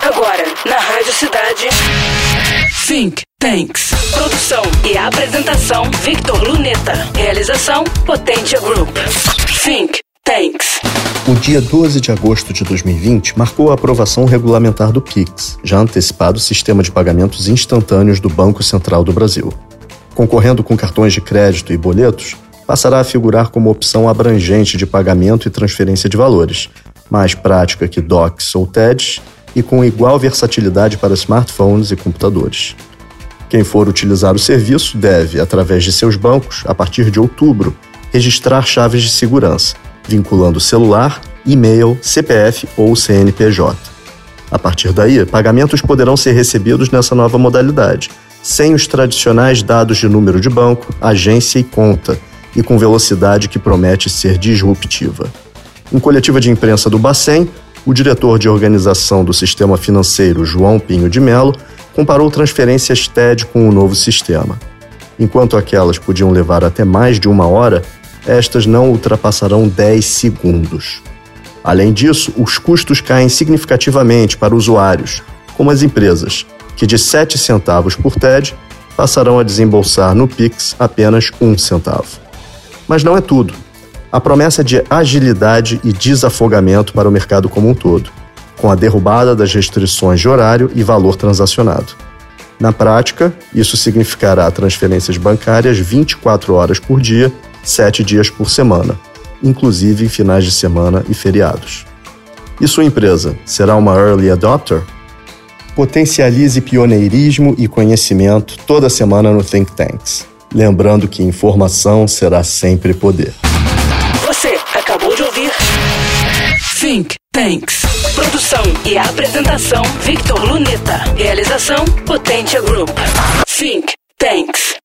Agora, na Rádio Cidade. Think Tanks. Produção e apresentação: Victor Luneta. Realização: Potência Group. Think Tanks. O dia 12 de agosto de 2020 marcou a aprovação regulamentar do PIX, já antecipado sistema de pagamentos instantâneos do Banco Central do Brasil. Concorrendo com cartões de crédito e boletos, passará a figurar como opção abrangente de pagamento e transferência de valores, mais prática que DOCs ou TEDs e com igual versatilidade para smartphones e computadores. Quem for utilizar o serviço deve, através de seus bancos, a partir de outubro, registrar chaves de segurança, vinculando celular, e-mail, CPF ou CNPJ. A partir daí, pagamentos poderão ser recebidos nessa nova modalidade, sem os tradicionais dados de número de banco, agência e conta, e com velocidade que promete ser disruptiva. Em coletiva de imprensa do Bacen, o diretor de organização do sistema financeiro, João Pinho de Melo, comparou transferências TED com o novo sistema. Enquanto aquelas podiam levar até mais de uma hora, estas não ultrapassarão 10 segundos. Além disso, os custos caem significativamente para usuários, como as empresas, que de 7 centavos por TED passarão a desembolsar no Pix apenas um centavo. Mas não é tudo. A promessa de agilidade e desafogamento para o mercado como um todo, com a derrubada das restrições de horário e valor transacionado. Na prática, isso significará transferências bancárias 24 horas por dia, 7 dias por semana, inclusive em finais de semana e feriados. E sua empresa será uma early adopter? Potencialize pioneirismo e conhecimento toda semana no Think Tanks. Lembrando que informação será sempre poder. Think Tanks. Produção e apresentação: Victor Luneta. Realização: Potência Group. Think Tanks.